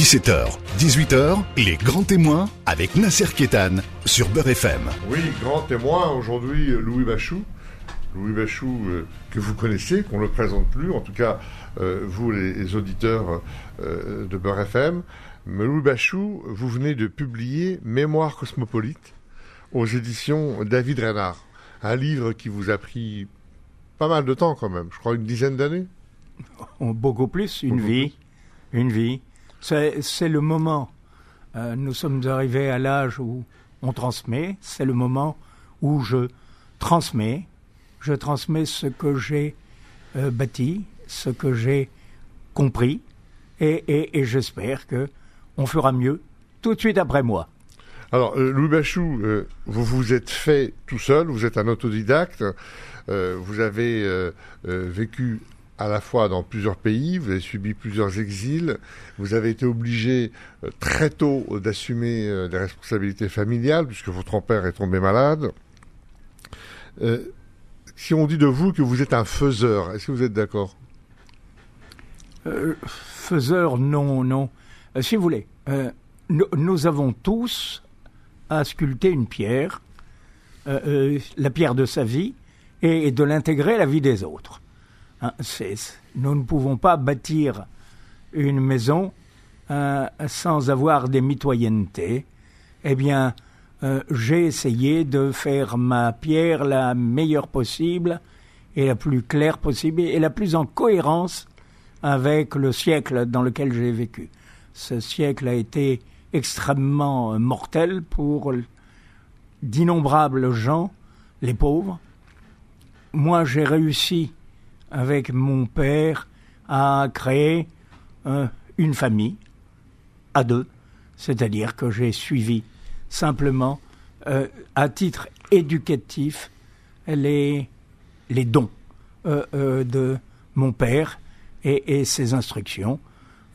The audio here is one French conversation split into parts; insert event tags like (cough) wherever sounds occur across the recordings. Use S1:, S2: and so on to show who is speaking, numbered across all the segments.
S1: 17h, 18h, les grands témoins avec Nasser Kétan sur Beurre FM.
S2: Oui, grand témoin aujourd'hui, Louis Bachou. Louis Bachou, euh, que vous connaissez, qu'on ne le présente plus, en tout cas, euh, vous les, auditeurs euh, de Beurre FM. Mais Louis Bachou, vous venez de publier Mémoire cosmopolite aux éditions David Renard. Un livre qui vous a pris pas mal de temps quand même, je crois une dizaine d'années.
S3: Beaucoup plus, une vie. Une vie. C'est le moment. Euh, nous sommes arrivés à l'âge où on transmet. C'est le moment où je transmets. Je transmets ce que j'ai euh, bâti, ce que j'ai compris, et, j'espère que on fera mieux tout de suite après moi.
S2: Alors, euh, Louis Bachou, vous vous êtes fait tout seul, vous êtes un autodidacte, vous avez vécu à la fois dans plusieurs pays, vous avez subi plusieurs exils, vous avez été obligé euh, très tôt d'assumer euh, des responsabilités familiales puisque votre père est tombé malade. Euh, si on dit de vous que vous êtes un faiseur, est-ce que vous êtes d'accord?
S3: Faiseur, non, non. si vous voulez, nous, avons tous à sculpter une pierre, la pierre de sa vie, et de l'intégrer à la vie des autres. Hein, nous ne pouvons pas bâtir une maison euh, sans avoir des mitoyennetés. Eh bien, euh, j'ai essayé de faire ma pierre la meilleure possible et la plus claire possible et la plus en cohérence avec le siècle dans lequel j'ai vécu. Ce siècle a été extrêmement mortel pour d'innombrables gens, les pauvres. Moi, j'ai réussi avec mon père à créer euh, une famille à deux, c'est-à-dire que j'ai suivi simplement euh, à titre éducatif les, dons euh, de mon père et ses instructions.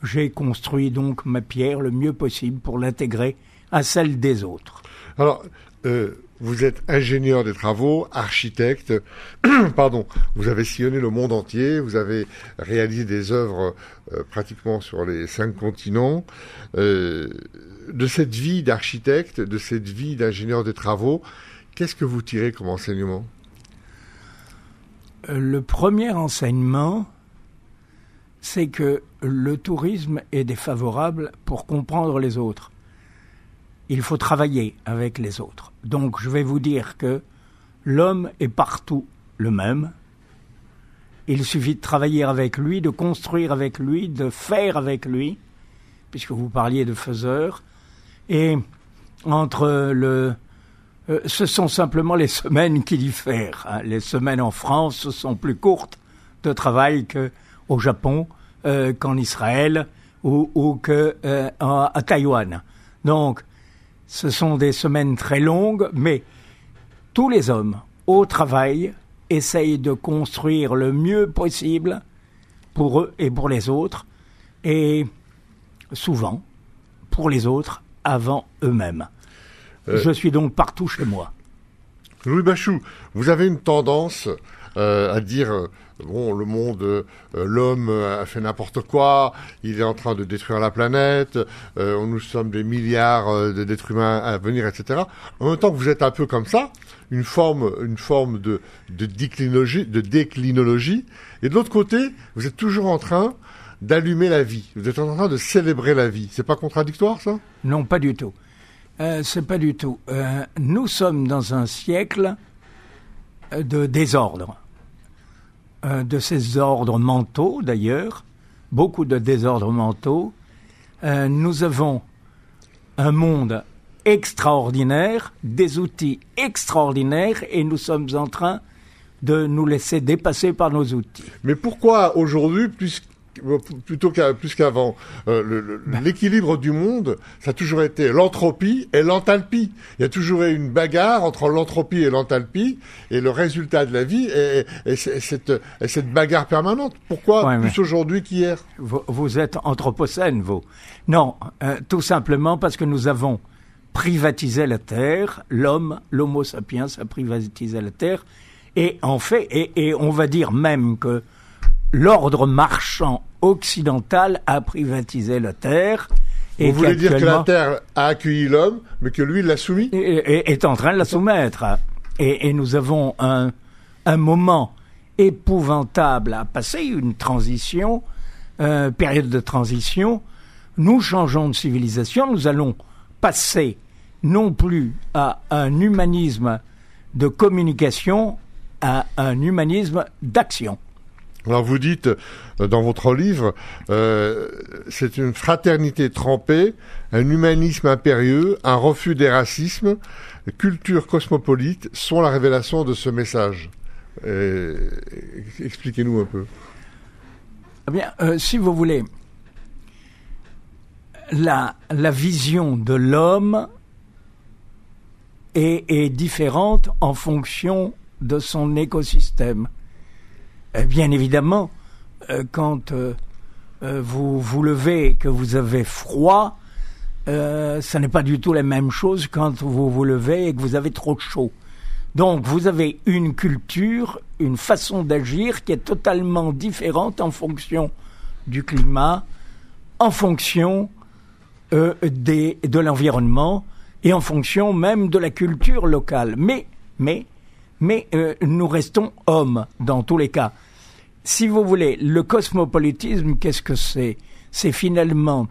S3: J'ai construit donc ma pierre le mieux possible pour l'intégrer à celle des autres.
S2: Alors, vous êtes ingénieur des travaux, architecte, (clears throat) pardon, vous avez sillonné le monde entier, vous avez réalisé des œuvres euh, pratiquement sur les cinq continents. Euh, de cette vie d'architecte, de cette vie d'ingénieur des travaux, qu'est-ce que vous tirez comme enseignement?
S3: Euh, Le premier enseignement, c'est que le tourisme est défavorable pour comprendre les autres il faut travailler avec les autres. Donc je vais vous dire que l'homme est partout le même. Il suffit de travailler avec lui, de construire avec lui, de faire avec lui, puisque vous parliez de faiseur. Et entre le... Euh, ce sont simplement les semaines qui diffèrent. Hein. Les semaines en France sont plus courtes de travail qu'au Japon, euh, qu'en Israël ou, ou que euh, Taïwan. Donc, ce sont des semaines très longues, mais tous les hommes au travail essayent de construire le mieux possible pour eux et pour les autres, et souvent pour les autres avant eux-mêmes. Euh, Je suis donc partout chez moi.
S2: Louis Bachou, vous avez une tendance euh, à dire euh, bon, le monde, euh, l'homme a fait n'importe quoi, il est en train de détruire la planète, nous sommes des milliards d'êtres humains à venir, etc. En même temps que vous êtes un peu comme ça, une forme, une forme de, de déclinologie, de déclinologie, et de l'autre côté, vous êtes toujours en train d'allumer la vie. Vous êtes en train de célébrer la vie. C'est pas contradictoire, ça?
S3: Non, pas du tout. Euh, c'est pas du tout. nous sommes dans un siècle de désordre. De ces ordres mentaux d'ailleurs, beaucoup de désordres mentaux. Euh, nous avons un monde extraordinaire, des outils extraordinaires, et nous sommes en train de nous laisser dépasser par nos outils.
S2: Mais pourquoi aujourd'hui, plus plutôt qu'à plus qu'avant. Euh, ben. L'équilibre du monde, ça a toujours été l'entropie et l'enthalpie. Il y a toujours eu une bagarre entre l'entropie et l'enthalpie, et le résultat de la vie est, cette, cette, bagarre permanente. Pourquoi plus aujourd'hui qu'hier?
S3: Vous, êtes anthropocène, vous. Non, euh, tout simplement parce que nous avons privatisé la terre, l'homme, l'homo sapiens a privatisé la terre, et en fait, et on va dire même que l'ordre marchand occidental a privatisé la terre
S2: Vous voulez dire que la Terre a accueilli l'homme, mais que lui l'a soumis
S3: est, est, en train de la soumettre. Et, et nous avons un, un moment épouvantable à passer, une transition, euh, période de transition. Nous changeons de civilisation, nous allons passer non plus à un humanisme de communication, à un humanisme d'action.
S2: Alors vous dites euh, dans votre livre, euh, c'est une fraternité trempée, un humanisme impérieux, un refus des racismes, culture cosmopolite sont la révélation de ce message. Expliquez-nous un peu.
S3: Eh bien, euh, si vous voulez, la, la vision de l'homme est, différente en fonction de son écosystème. Euh, bien évidemment, euh, quand euh, vous vous levez et que vous avez froid, euh, ça n'est pas du tout la même chose quand vous vous levez et que vous avez trop chaud. Donc vous avez une culture, une façon d'agir qui est totalement différente en fonction du climat, en fonction euh, de l'environnement et en fonction même de la culture locale. Mais, mais, mais euh, nous restons hommes dans tous les cas si vous voulez, le cosmopolitisme, qu'est-ce que c'est? C'est finalement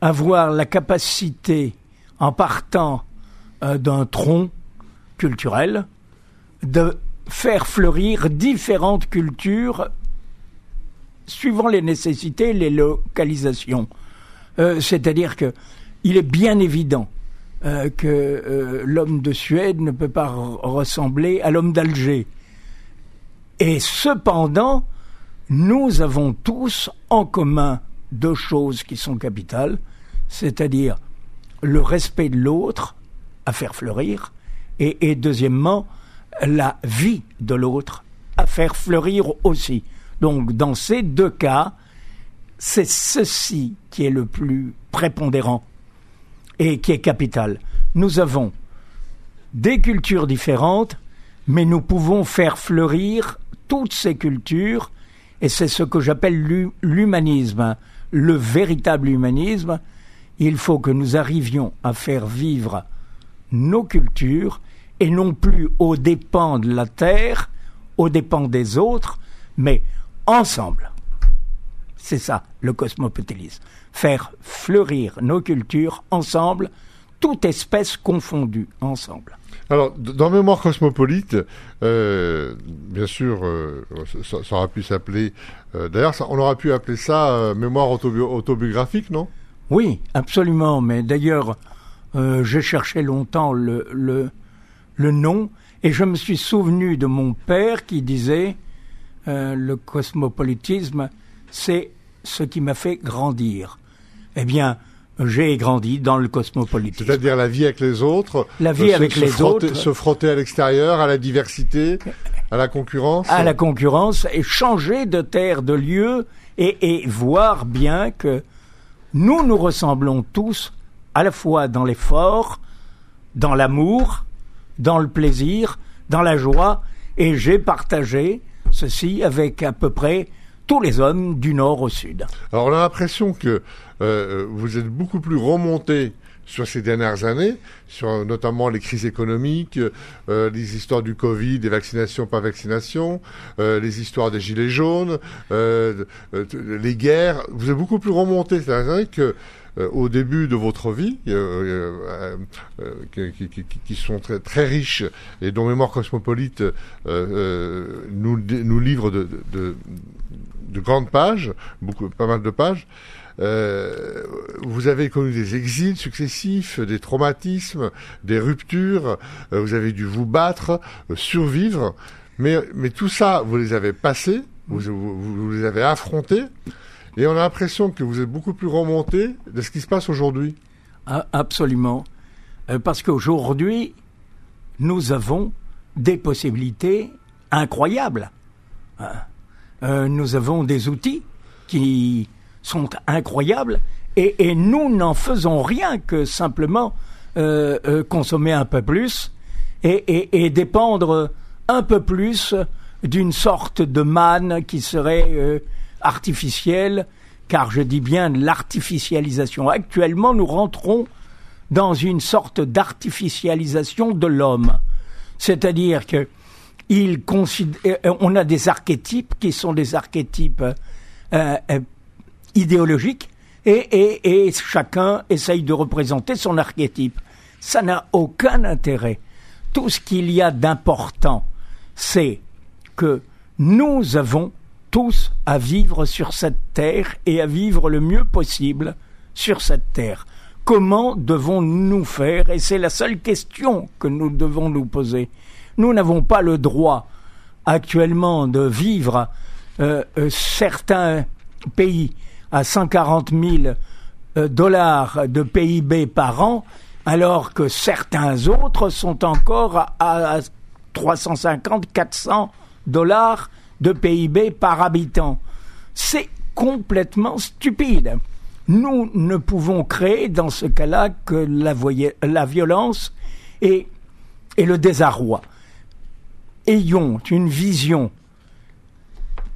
S3: avoir la capacité, en partant euh, d'un tronc culturel, de faire fleurir différentes cultures suivant les nécessités, les localisations. Euh, c'est-à-dire que il est bien évident euh, que l'homme de Suède ne peut pas ressembler à l'homme d'Alger. Et cependant, nous avons tous en commun deux choses qui sont capitales, c'est-à-dire le respect de l'autre à faire fleurir, et, deuxièmement, la vie de l'autre à faire fleurir aussi. Donc dans ces deux cas, c'est ceci qui est le plus prépondérant et qui est capital. Nous avons des cultures différentes, mais nous pouvons faire fleurir toutes ces cultures, et c'est ce que j'appelle l'humanisme, le véritable humanisme. Il faut que nous arrivions à faire vivre nos cultures, et non plus aux dépens de la terre, aux dépens des autres, mais ensemble. C'est ça, le cosmopolitisme. Faire fleurir nos cultures ensemble, toute espèce confondue, ensemble.
S2: Alors, dans Mémoire cosmopolite, euh, bien sûr, euh, ça, aurait pu s'appeler. Euh, D'ailleurs, on aurait pu appeler ça Mémoire autobiographique, non?
S3: Oui, absolument. Mais d'ailleurs, j'ai cherché longtemps le, le, le, nom et je me suis souvenu de mon père qui disait le cosmopolitisme, c'est ce qui m'a fait grandir. Eh bien, j'ai grandi dans le cosmopolitisme.
S2: C'est-à-dire la vie avec les autres.
S3: La vie euh, avec
S2: se,
S3: les
S2: frotter,
S3: autres.
S2: Se frotter à l'extérieur, à la diversité, à la concurrence.
S3: À la concurrence et changer de terre, de lieu et, et voir bien que nous nous ressemblons tous à la fois dans l'effort, dans l'amour, dans le plaisir, dans la joie et j'ai partagé ceci avec à peu près tous les hommes du nord au sud.
S2: Alors on a l'impression que euh, vous êtes beaucoup plus remonté sur ces dernières années, sur notamment les crises économiques, euh, les histoires du Covid, des vaccinations, pas vaccinations, euh, les histoires des gilets jaunes, euh, les guerres. Vous êtes beaucoup plus remonté ces dernières années que au début de votre vie, qui, qui, qui, sont très, très riches et dont Mémoire cosmopolite nous, nous livre de, de, de grandes pages, beaucoup, pas mal de pages. Euh, vous avez connu des exils successifs, des traumatismes, des ruptures, euh, vous avez dû vous battre, euh, survivre, mais, mais tout ça, vous les avez passés, vous, vous, vous, les avez affrontés, et on a l'impression que vous êtes beaucoup plus remonté de ce qui se passe aujourd'hui.
S3: Ah, absolument. Euh, parce qu'aujourd'hui, nous avons des possibilités incroyables. Euh, nous avons des outils qui sont incroyables et, nous n'en faisons rien que simplement euh, euh, consommer un peu plus et, et, dépendre un peu plus d'une sorte de manne qui serait artificielle, car je dis bien l'artificialisation. Actuellement, nous rentrons dans une sorte d'artificialisation de l'homme. C'est-à-dire que il euh, on a des archétypes qui sont des archétypes euh, euh, idéologiques et, et, chacun essaye de représenter son archétype. Ça n'a aucun intérêt. Tout ce qu'il y a d'important, c'est que nous avons tous à vivre sur cette terre et à vivre le mieux possible sur cette terre. Comment devons-nous faire? Et c'est la seule question que nous devons nous poser. Nous n'avons pas le droit actuellement de vivre euh, euh, certains pays à 140 000 euh, dollars de PIB par an, alors que certains autres sont encore à, à 350, 400 dollars de PIB par habitant. C'est complètement stupide. Nous ne pouvons créer dans ce cas-là que la, violence et le désarroi. Ayons une vision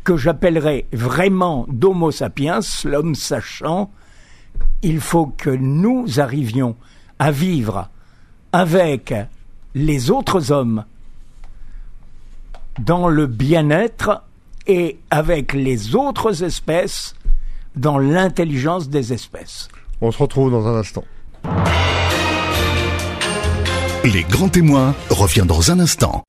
S3: que j'appellerais vraiment d'Homo sapiens, l'homme sachant, il faut que nous arrivions à vivre avec les autres hommes dans le bien-être et avec les autres espèces dans l'intelligence des espèces.
S2: On se retrouve dans un instant.
S1: Les grands témoins revient dans un instant.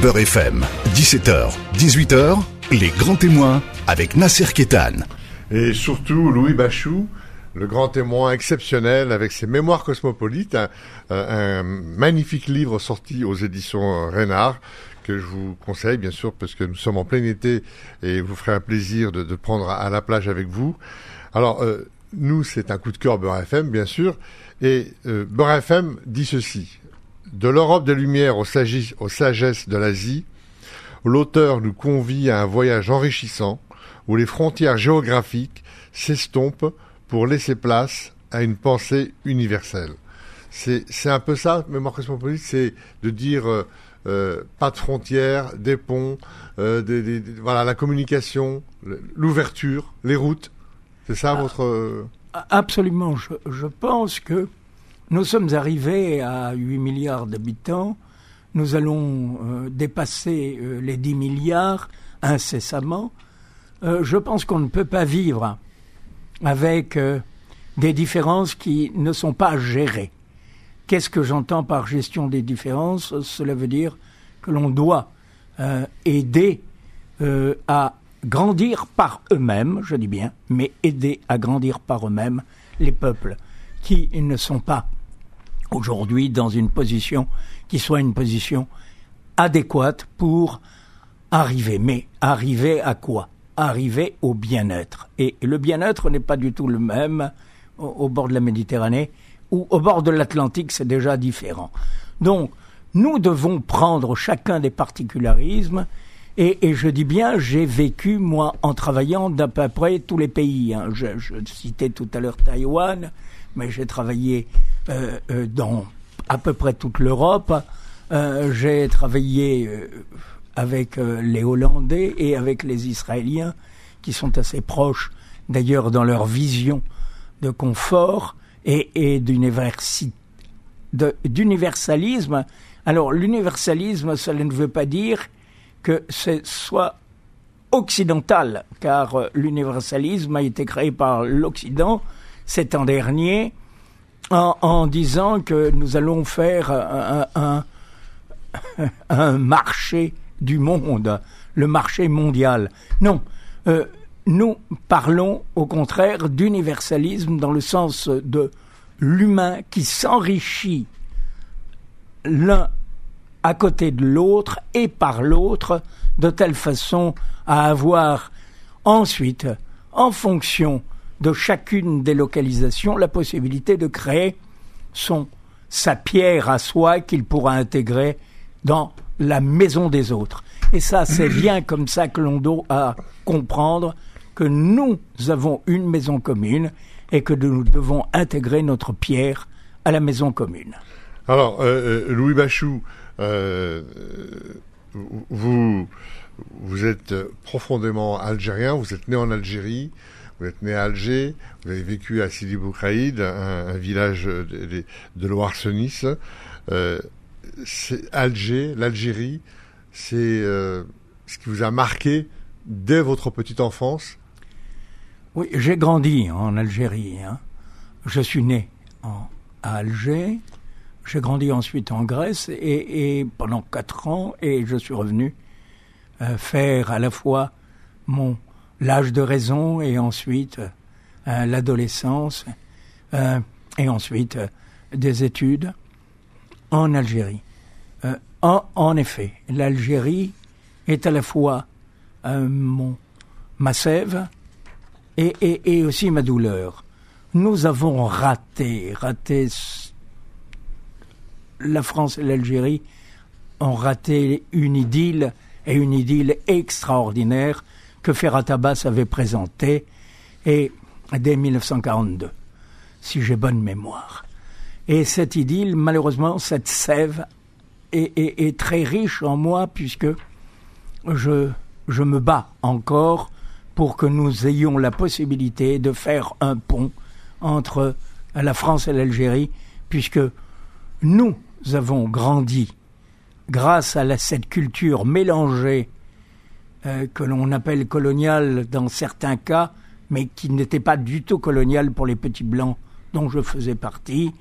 S1: Beurre FM, 17h, 18h, les grands témoins avec Nasser Kétan.
S2: Et surtout Louis Bachou, le grand témoin exceptionnel avec ses mémoires cosmopolites, un, magnifique livre sorti aux éditions Renard que je vous conseille bien sûr parce que nous sommes en plein été et vous ferez un plaisir de, prendre à la plage avec vous. Alors euh, nous c'est un coup de cœur Beurre FM bien sûr et euh, Beurre FM dit ceci de l'Europe des Lumières aux, aux sagesses de l'Asie, l'auteur nous convie à un voyage enrichissant où les frontières géographiques s'estompent pour laisser place à une pensée universelle. C'est un peu ça, Mémoire Cosmopolite, c'est de dire euh, euh, pas de frontières, des ponts, euh, des, voilà, la communication, l'ouverture, les routes. C'est ça ah, votre...
S3: Absolument. Je, je pense que nous sommes arrivés à 8 milliards d'habitants. Nous allons euh, dépasser euh, les 10 milliards incessamment. Euh, je pense qu'on ne peut pas vivre avec des différences qui ne sont pas gérées. Qu'est-ce que j'entends par gestion des différences? Cela veut dire que l'on doit aider à grandir par eux-mêmes, je dis bien, mais aider à grandir par eux-mêmes les peuples qui ne sont pas aujourd'hui dans une position qui soit une position adéquate pour arriver. Mais arriver à quoi? Arriver au bien-être. Et le bien-être n'est pas du tout le même au, bord de la Méditerranée ou au bord de l'Atlantique, c'est déjà différent. Donc, nous devons prendre chacun des particularismes et, je dis bien, j'ai vécu, moi, en travaillant d'à peu près tous les pays. Hein. Je, citais tout à l'heure Taïwan, mais j'ai travaillé dans à peu près toute l'Europe. Euh, j'ai travaillé avec les Hollandais et avec les Israéliens, qui sont assez proches d'ailleurs dans leur vision de confort et, d'universalisme. Alors l'universalisme, cela ne veut pas dire que ce soit occidental, car l'universalisme a été créé par l'Occident cet an dernier en, disant que nous allons faire (laughs) un, marché du monde, le marché mondial. Non, euh, nous parlons au contraire d'universalisme dans le sens de l'humain qui s'enrichit l'un à côté de l'autre et par l'autre de telle façon à avoir ensuite, en fonction de chacune des localisations la possibilité de créer son, sa pierre à soi qu'il pourra intégrer dans la maison des autres. Et ça, c'est (clears throat) bien comme ça que l'on doit comprendre que nous avons une maison commune et que nous devons intégrer notre pierre à la maison commune.
S2: Alors, euh, euh, Louis Bachou, euh, vous vous êtes profondément algérien, vous êtes né en Algérie, vous êtes né à Alger, vous avez vécu à Sidi Boukraïd, un, village de, de. Euh, Alger, l'Algérie, c'est euh, ce qui vous a marqué dès votre petite enfance?
S3: Oui, j'ai grandi en Algérie. Hein. Je suis né à Alger. J'ai grandi ensuite en Grèce et, pendant quatre ans et je suis revenu euh, faire à la fois mon l'âge de raison et ensuite euh, l'adolescence euh, et ensuite des études en Algérie. En, effet, l'Algérie est à la fois mon, ma sève et, aussi ma douleur. Nous avons raté, raté la France et l'Algérie ont raté une idylle et une idylle extraordinaire que Ferrat Abbas avait présentée et dès 1942, si j'ai bonne mémoire. Et cette idylle, malheureusement, cette sève est, très riche en moi puisque je me bats encore pour que nous ayons la possibilité de faire un pont entre la France et l'Algérie, puisque nous avons grandi grâce à cette culture mélangée euh, que l'on appelle coloniale dans certains cas, mais qui n'était pas du tout coloniale pour les petits blancs dont je faisais partie.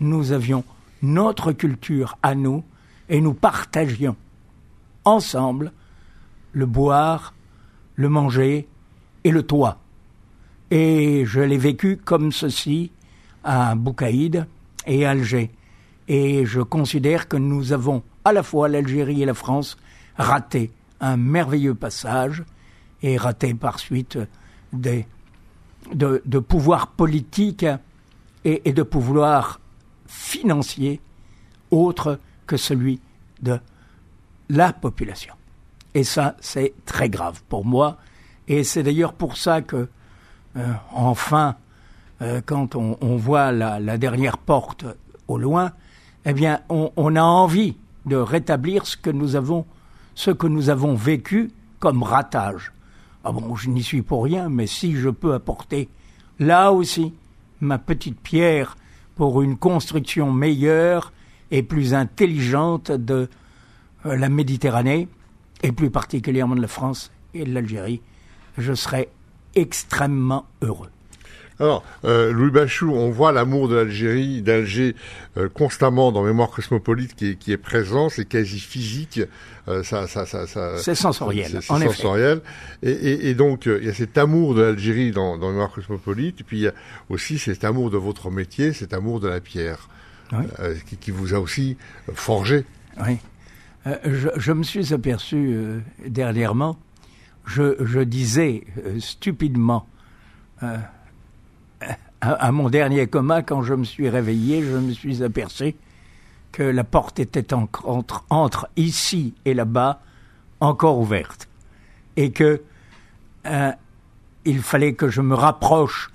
S3: Nous avions notre culture à nous et nous partagions ensemble le boire, le manger et le toit. Et je l'ai vécu comme ceci à Boucaïd et à Alger. Et je considère que nous avons, à la fois l'Algérie et la France, raté un merveilleux passage et raté par suite de, de pouvoir politique et, de pouvoir financier autre que celui de la population. Et ça, c'est très grave pour moi. Et c'est d'ailleurs pour ça que, euh, enfin, euh, quand on, voit la, dernière porte au loin, eh bien, on, a envie de rétablir ce que nous avons, ce que nous avons vécu comme ratage. Ah bon, je n'y suis pour rien, mais si je peux apporter là aussi ma petite pierre pour une construction meilleure et plus intelligente de euh, la Méditerranée, et plus particulièrement de la France et de l'Algérie, je serais extrêmement heureux.
S2: Alors, euh, Louis Bachou, on voit l'amour de l'Algérie, d'Alger, euh, constamment dans Mémoire cosmopolite qui est, qui est présent, c'est quasi physique.
S3: Euh, ça, ça, ça, ça c'est sensoriel,
S2: c'est, sensoriel. Et, et, et, donc, euh, il y a cet amour de l'Algérie dans, dans Mémoire cosmopolite, et puis il y a aussi cet amour de votre métier, cet amour de la pierre, oui. euh, qui, qui, vous a aussi forgé.
S3: Oui. Euh, je, je, me suis aperçu euh, dernièrement, je, je disais euh, stupidement à, mon dernier coma, quand je me suis réveillé, je me suis aperçu que la porte était en, entre, entre, ici et là-bas encore ouverte. Et que il fallait que je me rapproche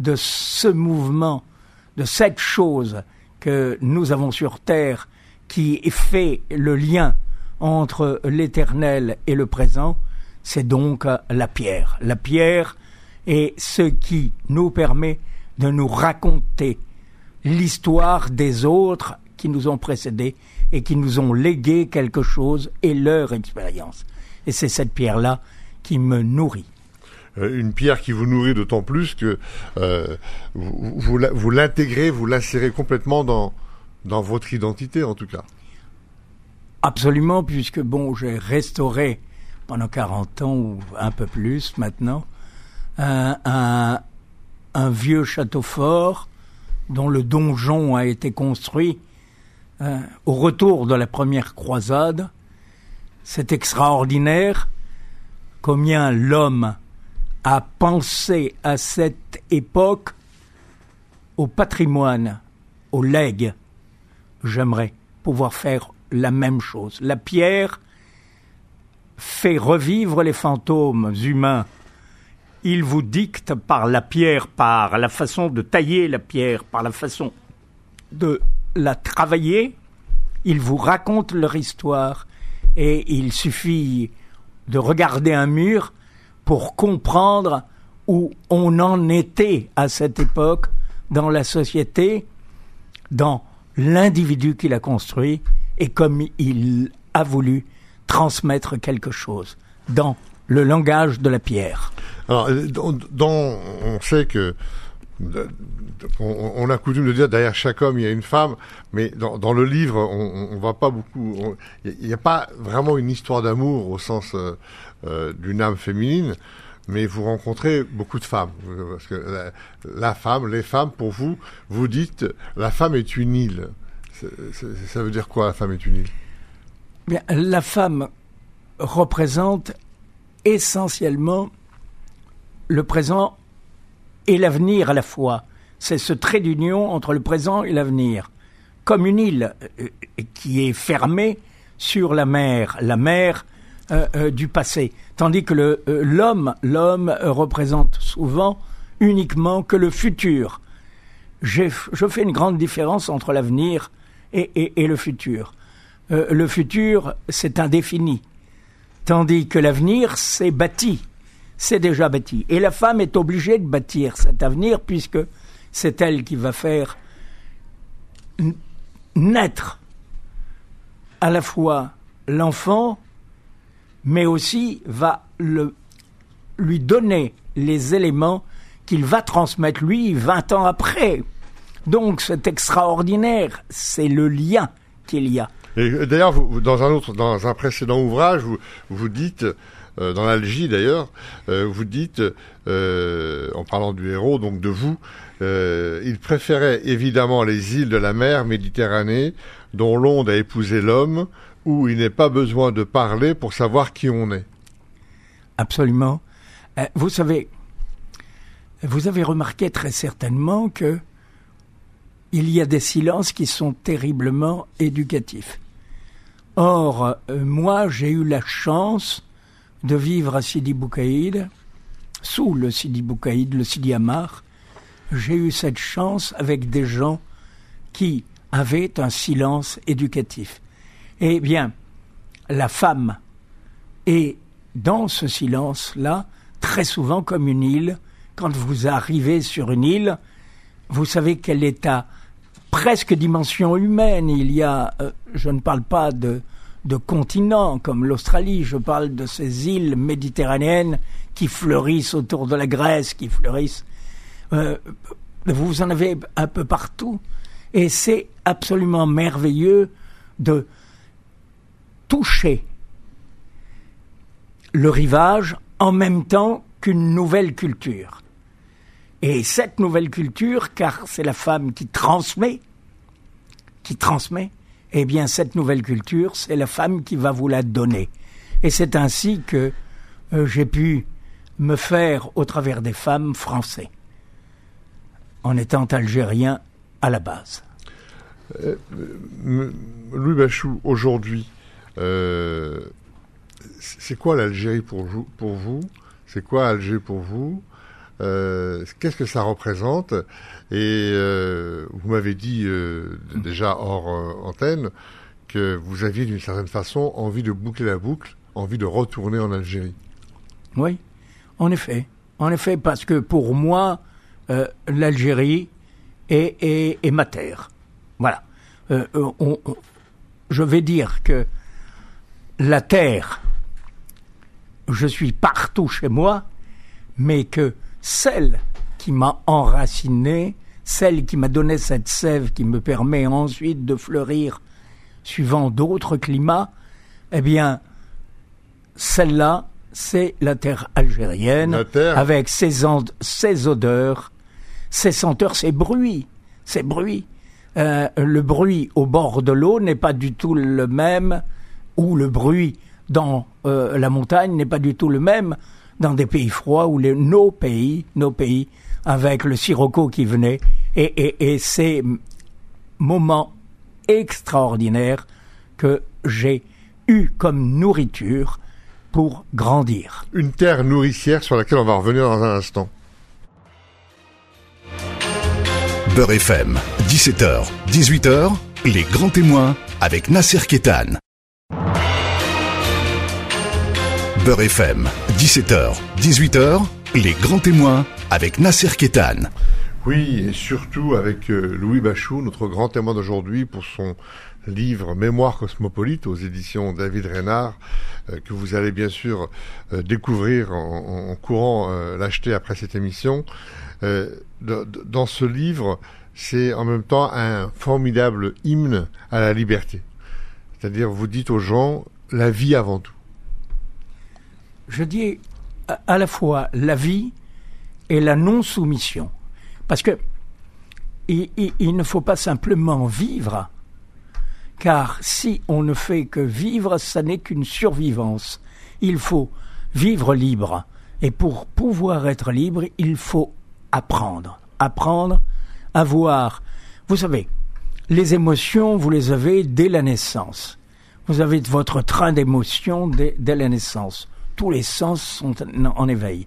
S3: de ce mouvement, de cette chose que nous avons sur Terre qui fait le lien entre l'éternel et le présent, c'est donc la pierre. La pierre est ce qui nous permet de nous raconter l'histoire des autres qui nous ont précédés et qui nous ont légué quelque chose et leur expérience. Et c'est cette pierre-là qui me nourrit
S2: euh, une pierre qui vous nourrit d'autant plus que euh, vous, vous, vous l'intégrez, vous l'insérez complètement dans, dans votre identité en tout cas.
S3: Absolument, puisque bon, j'ai restauré pendant 40 ans ou un peu plus maintenant un, un, un vieux château fort dont le donjon a été construit euh, au retour de la première croisade. C'est extraordinaire combien l'homme a pensé à cette époque au patrimoine, au legs j'aimerais pouvoir faire la même chose. La pierre fait revivre les fantômes humains. Il vous dicte par la pierre, par la façon de tailler la pierre, par la façon de la travailler, ils vous racontent leur histoire et il suffit de regarder un mur pour comprendre où on en était à cette époque dans la société, dans l'individu qu'il a construit et comme il a voulu transmettre quelque chose dans le langage de la pierre.
S2: Alors, dans, on sait que on, a coutume de dire derrière chaque homme il y a une femme, mais dans, le livre on, on va pas beaucoup. Il n'y a pas vraiment une histoire d'amour au sens euh, euh, d'une âme féminine, mais vous rencontrez beaucoup de femmes parce que la, femme, les femmes, pour vous, vous dites la femme est une île. ça veut dire quoi la femme est une île?
S3: Bien, la femme représente essentiellement le présent et l'avenir à la fois. C'est ce trait d'union entre le présent et l'avenir, comme une île euh, qui est fermée sur la mer, la mer euh, euh, du passé, tandis que l'homme, l'homme représente souvent uniquement que le futur. Je fais une grande différence entre l'avenir et, le futur. le futur, c'est indéfini, tandis que l'avenir, c'est bâti c'est déjà bâti. Et la femme est obligée de bâtir cet avenir puisque c'est elle qui va faire naître à la fois l'enfant, mais aussi va lui donner les éléments qu'il va transmettre lui 20 ans après. Donc c'est extraordinaire, c'est le lien qu'il y a.
S2: Et d'ailleurs, dans un autre, dans un précédent ouvrage, vous, dites euh, dans l'Algie d'ailleurs, euh, vous dites, euh, en parlant du héros, donc de vous, il préférait évidemment les îles de la mer Méditerranée, dont l'onde a épousé l'homme, où il n'est pas besoin de parler pour savoir qui on est.
S3: Absolument. vous savez, vous avez remarqué très certainement que il y a des silences qui sont terriblement éducatifs. Or, moi, j'ai eu la chance de vivre à Sidi Boukaïd, sous le Sidi Boukaïd, le Sidi Amar, j'ai eu cette chance avec des gens qui avaient un silence éducatif. Eh bien, la femme est dans ce silence-là très souvent comme une île. Quand vous arrivez sur une île, vous savez qu'elle est à presque dimension humaine. Il y a, euh, je ne parle pas de de continents comme l'Australie, je parle de ces îles méditerranéennes qui fleurissent autour de la Grèce, qui fleurissent. Euh, vous en avez un peu partout. Et c'est absolument merveilleux de toucher le rivage en même temps qu'une nouvelle culture. Et cette nouvelle culture, car c'est la femme qui transmet, qui transmet, eh bien cette nouvelle culture, c'est la femme qui va vous la donner. Et c'est ainsi que euh, j'ai pu me faire au travers des femmes français, en étant algérien à la base.
S2: Euh, Louis Bachou, aujourd'hui, euh, c'est quoi l'Algérie pour vous? C'est quoi Alger pour vous? Qu'est-ce que ça représente et euh, vous m'avez dit euh, déjà hors euh, antenne que vous aviez d'une certaine façon envie de boucler la boucle, envie de retourner en Algérie.
S3: Oui, en effet. En effet, parce que pour moi, l'Algérie est, est, ma terre. Voilà. je vais dire que la terre, je suis partout chez moi, mais que celle qui m'a enraciné, celle qui m'a donné cette sève qui me permet ensuite de fleurir suivant d'autres climats, eh bien, celle-là, c'est la terre algérienne, avec ses, ses, odeurs, ses senteurs, ses bruits, ses bruits. Euh, le bruit au bord de l'eau n'est pas du tout le même, ou le bruit dans euh, la montagne n'est pas du tout le même dans des pays froids où les, nos pays, nos pays avec le sirocco qui venait, et, ces moments extraordinaires que j'ai eu comme nourriture pour grandir.
S2: Une terre nourricière sur laquelle on va revenir dans un instant.
S1: Beurre FM, 17h, 18h, les grands témoins avec Nasser Kétan. Beurre FM, 17h, 18h, les grands témoins avec Nasser Kétan.
S2: Oui, et surtout avec euh, Louis Bachou, notre grand témoin d'aujourd'hui pour son livre Mémoire cosmopolite aux éditions David Reynard, euh, que vous allez bien sûr euh, découvrir en, courant l'acheter après cette émission. dans ce livre, c'est en même temps un formidable hymne à la liberté. C'est-à-dire, vous dites aux gens, la vie avant tout.
S3: Je dis à la fois la vie et la non-soumission. Parce que il, ne faut pas simplement vivre, car si on ne fait que vivre, ça n'est qu'une survivance. Il faut vivre libre. Et pour pouvoir être libre, il faut apprendre. Apprendre à voir. Vous savez, les émotions, vous les avez dès la naissance. Vous avez votre train d'émotions dès la naissance. Tous les sens sont en éveil.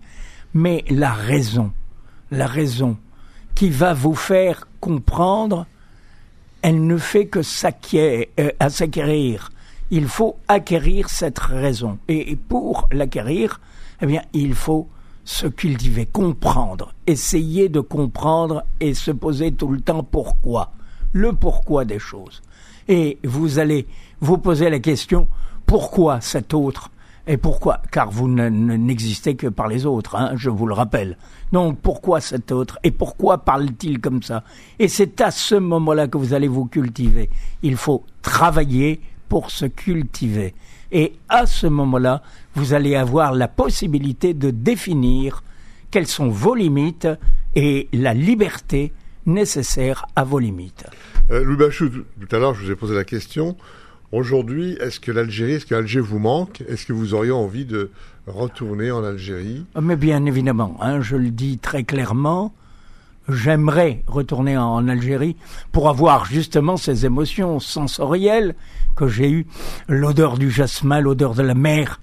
S3: Mais la raison, la raison, qui va vous faire comprendre, elle ne fait que euh, s'acquérir. Il faut acquérir cette raison. Et pour l'acquérir, eh bien, il faut se cultiver, comprendre, essayer de comprendre et se poser tout le temps pourquoi, le pourquoi des choses. Et vous allez vous poser la question, pourquoi cet autre et pourquoi? Car vous n'existez que par les autres, hein, je vous le rappelle. Donc pourquoi cet autre? Et pourquoi parle-t-il comme ça? Et c'est à ce moment-là que vous allez vous cultiver. Il faut travailler pour se cultiver. Et à ce moment-là, vous allez avoir la possibilité de définir quelles sont vos limites et la liberté nécessaire à vos limites.
S2: Euh, Louis Bachou, tout à l'heure, je vous ai posé la question. Aujourd'hui, est-ce que l'Algérie, est-ce que vous manque? Est-ce que vous auriez envie de retourner en Algérie?
S3: Ah, Mais bien évidemment, hein, je le dis très clairement, j'aimerais retourner en Algérie pour avoir justement ces émotions sensorielles que j'ai eues, l'odeur du jasmin, l'odeur de la mer,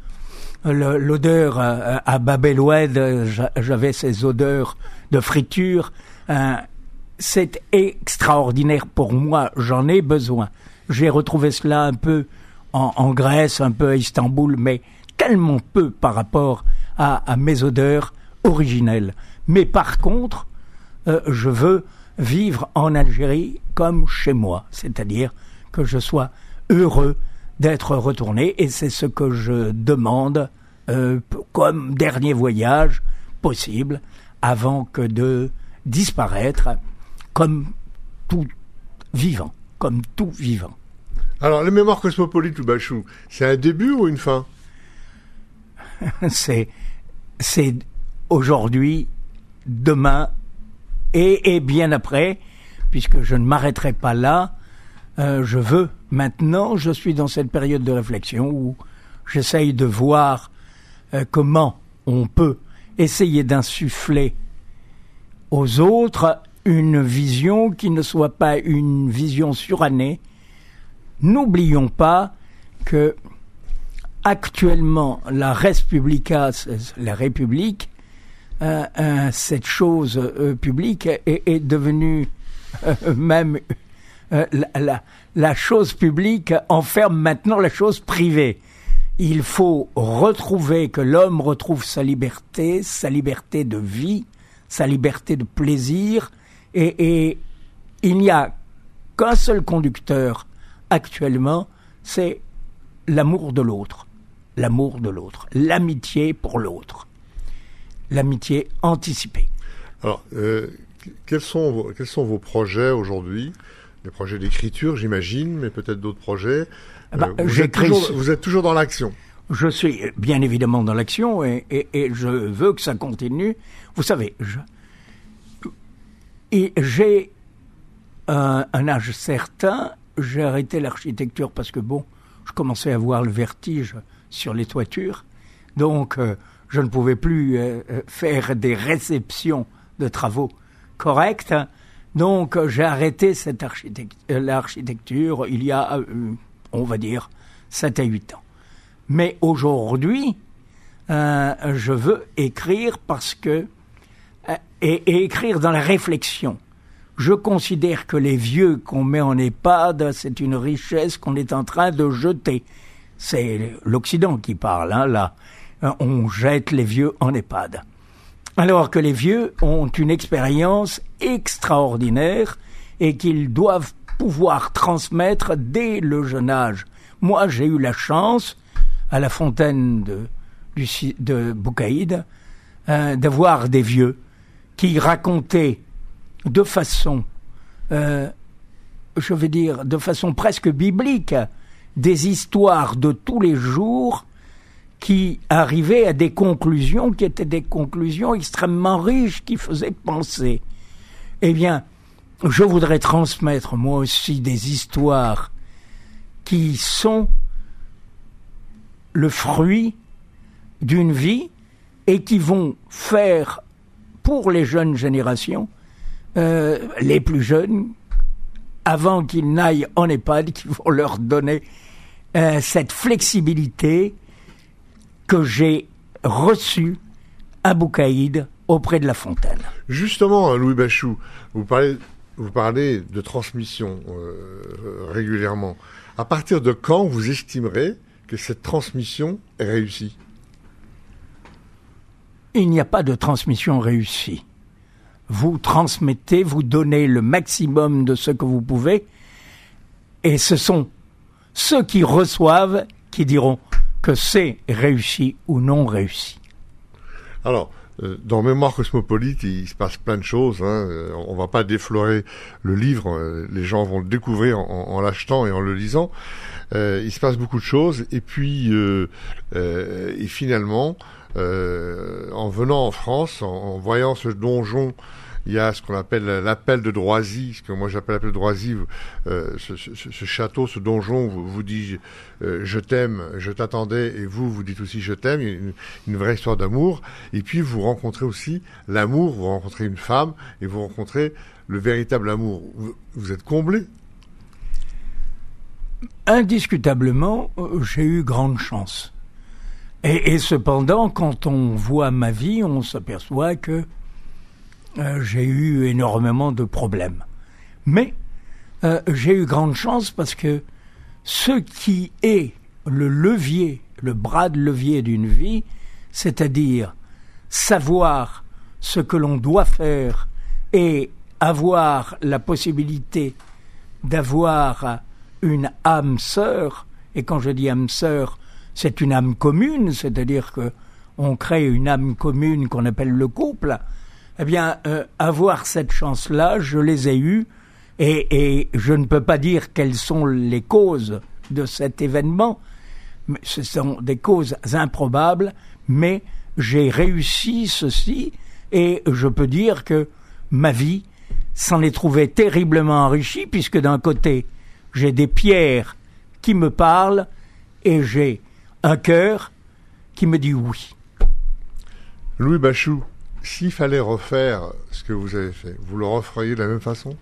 S3: l'odeur euh, à Bab el j'avais ces odeurs de friture. Hein, c'est extraordinaire pour moi, j'en ai besoin. J'ai retrouvé cela un peu en, Grèce, un peu à Istanbul, mais tellement peu par rapport à, mes odeurs originelles. Mais par contre, euh, je veux vivre en Algérie comme chez moi, c'est-à-dire que je sois heureux d'être retourné, et c'est ce que je demande euh, comme dernier voyage possible avant que de disparaître comme tout vivant comme tout vivant.
S2: Alors, les mémoires cosmopolites ou Bachou, c'est un début ou une fin? (laughs)
S3: C'est c'est aujourd'hui, demain et, bien après, puisque je ne m'arrêterai pas là. Euh, je veux maintenant, je suis dans cette période de réflexion où j'essaye de voir euh, comment on peut essayer d'insuffler aux autres une vision qui ne soit pas une vision surannée. N'oublions pas que actuellement la Respublica, la République, euh, euh, cette chose euh, publique est, devenue même la, la, chose publique enferme maintenant la chose privée. Il faut retrouver que l'homme retrouve sa liberté, sa liberté de vie, sa liberté de plaisir, et, il n'y a qu'un seul conducteur actuellement, c'est l'amour de l'autre. L'amour de l'autre. L'amitié pour l'autre. L'amitié anticipée.
S2: Alors, euh, quels, sont vos, quels sont vos projets aujourd'hui? Des projets d'écriture, j'imagine, mais peut-être d'autres projets.
S3: Ah bah,
S2: euh, vous, êtes toujours, vous, êtes toujours, dans l'action.
S3: Je suis bien évidemment dans l'action et, et, je veux que ça continue. Vous savez, je, et j'ai un, âge certain, j'ai arrêté l'architecture parce que bon, je commençais à avoir le vertige sur les toitures, donc euh, je ne pouvais plus euh, euh, faire des réceptions de travaux correctes. Donc j'ai arrêté cette l'architecture il y a, on va dire, 7 à 8 ans. Mais aujourd'hui, je veux écrire parce que et, écrire dans la réflexion. Je considère que les vieux qu'on met en EHPAD, c'est une richesse qu'on est en train de jeter. C'est l'Occident qui parle, hein, là. euh, on jette les vieux en EHPAD. Alors que les vieux ont une expérience extraordinaire et qu'ils doivent pouvoir transmettre dès le jeune âge. Moi, j'ai eu la chance, à la fontaine de, de Boucaïd, euh, d'avoir des vieux qui racontaient de façon, euh, je vais dire, de façon presque biblique, des histoires de tous les jours qui arrivaient à des conclusions qui étaient des conclusions extrêmement riches, qui faisaient penser. Eh bien, je voudrais transmettre moi aussi des histoires qui sont le fruit d'une vie et qui vont faire pour les jeunes générations, euh, les plus jeunes, avant qu'ils n'aillent en EHPAD, qui vont leur donner euh, cette flexibilité que j'ai reçue à Boucaïd auprès de La Fontaine.
S2: Justement, Louis Bachou, vous parlez, vous parlez de transmission euh, régulièrement. À partir de quand vous estimerez que cette transmission est réussie?
S3: Il n'y a pas de transmission réussie. Vous transmettez, vous donnez le maximum de ce que vous pouvez, et ce sont ceux qui reçoivent qui diront que c'est réussi ou non réussi.
S2: Alors, euh, dans Mémoire cosmopolite, il se passe plein de choses. Hein. Euh, on va pas déflorer le livre, euh, les gens vont le découvrir en, l'achetant et en le lisant. il se passe beaucoup de choses. Et puis, et finalement, en venant en France, en voyant ce donjon il y a ce qu'on appelle l'appel de Droisy, ce que moi j'appelle l'appel de Droisy, euh, ce, château, ce donjon vous, vous dit euh, je t'aime, je t'attendais, et vous, vous dites aussi je t'aime, une, une, vraie histoire d'amour. Et puis vous rencontrez aussi l'amour, vous rencontrez une femme, et vous rencontrez le véritable amour. Vous, êtes comblé
S3: Indiscutablement, euh, j'ai eu grande chance. Et, cependant, quand on voit ma vie, on s'aperçoit que euh, j'ai eu énormément de problèmes. Mais euh, j'ai eu grande chance parce que ce qui est le levier, le bras de levier d'une vie, c'est-à-dire savoir ce que l'on doit faire et avoir la possibilité d'avoir une âme sœur, et quand je dis âme sœur, c'est une âme commune, c'est-à-dire que on crée une âme commune qu'on appelle le couple, eh bien, euh, avoir cette chance-là, je les ai eues, et, et, je ne peux pas dire quelles sont les causes de cet événement. Ce sont des causes improbables, mais j'ai réussi ceci, et je peux dire que ma vie s'en est trouvée terriblement enrichie, puisque d'un côté, j'ai des pierres qui me parlent, et j'ai un cœur qui me dit oui.
S2: Louis Bachou, s'il fallait refaire ce que vous avez fait, vous le referiez de la même façon?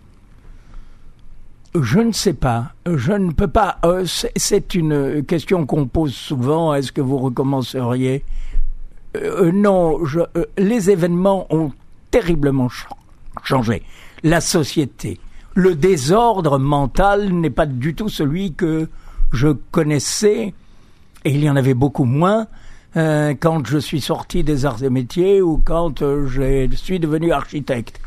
S3: Je ne sais pas. Je ne peux pas. Euh, c'est une question qu'on pose souvent. Est-ce que vous recommenceriez? Euh, Non. Euh, les événements ont terriblement changé. La société, le désordre mental n'est pas du tout celui que je connaissais, et il y en avait beaucoup moins euh, quand je suis sorti des arts et métiers ou quand euh, je suis devenu architecte.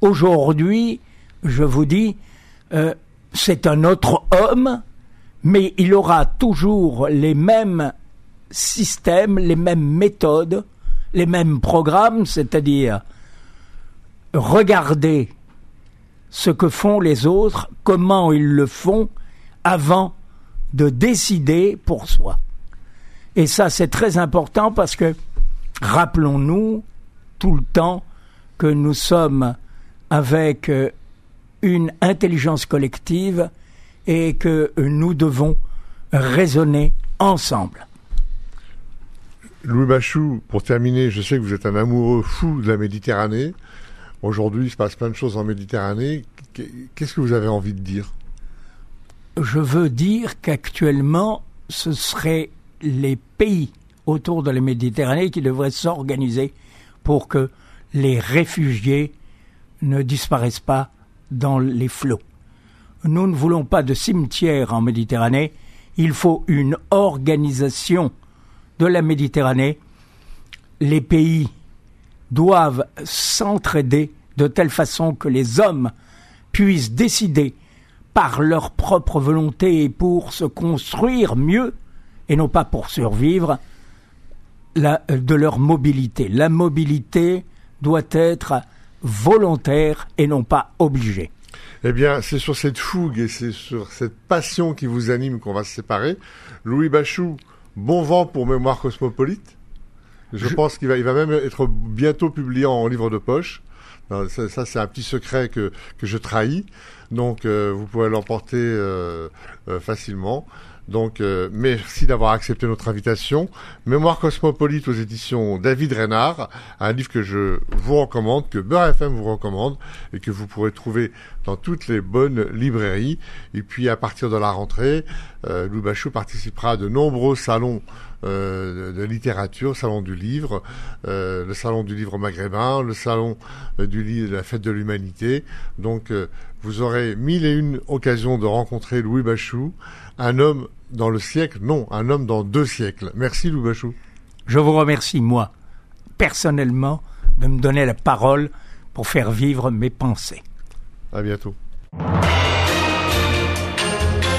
S3: Aujourd'hui, je vous dis, euh, c'est un autre homme, mais il aura toujours les mêmes systèmes, les mêmes méthodes, les mêmes programmes, c'est-à-dire regarder ce que font les autres, comment ils le font, avant de décider pour soi. Et ça, c'est très important parce que rappelons-nous tout le temps que nous sommes avec euh, une intelligence collective et que nous devons raisonner ensemble.
S2: Louis Bachou, pour terminer, je sais que vous êtes un amoureux fou de la Méditerranée. Aujourd'hui, il se passe plein de choses en Méditerranée. Qu'est-ce que vous avez envie de dire?
S3: Je veux dire qu'actuellement, ce serait les pays autour de la Méditerranée qui devraient s'organiser pour que les réfugiés ne disparaissent pas dans les flots. Nous ne voulons pas de cimetières en Méditerranée, il faut une organisation de la Méditerranée, les pays doivent s'entraider de telle façon que les hommes puissent décider par leur propre volonté et pour se construire mieux, et non pas pour survivre, de leur mobilité. La mobilité doit être volontaire et non pas obligée.
S2: Eh bien, c'est sur cette fougue et c'est sur cette passion qui vous anime qu'on va se séparer. Louis Bachou, bon vent pour Mémoire cosmopolite. Je, pense qu'il va, il va même être bientôt publié en livre de poche. Ça, c'est un petit secret que, que je trahis. Donc, euh, vous pouvez l'emporter euh, euh, facilement. Donc, merci d'avoir accepté notre invitation. Mémoire cosmopolite aux éditions David Reynard, un livre que je vous recommande, que Beurre FM vous recommande, et que vous pourrez trouver dans toutes les bonnes librairies. Et puis, à partir de la rentrée, Louis Bachou participera à de nombreux salons euh, de littérature, salon du livre, euh, le salon du livre maghrébin, le salon euh, du livre de la fête de l'humanité. Donc vous aurez mille et une occasions de rencontrer Louis Bachou, un homme dans le siècle, non, un homme dans deux siècles. Merci Louis Bachou.
S3: Je vous remercie, moi, personnellement, de me donner la parole pour faire vivre mes pensées.
S2: À bientôt.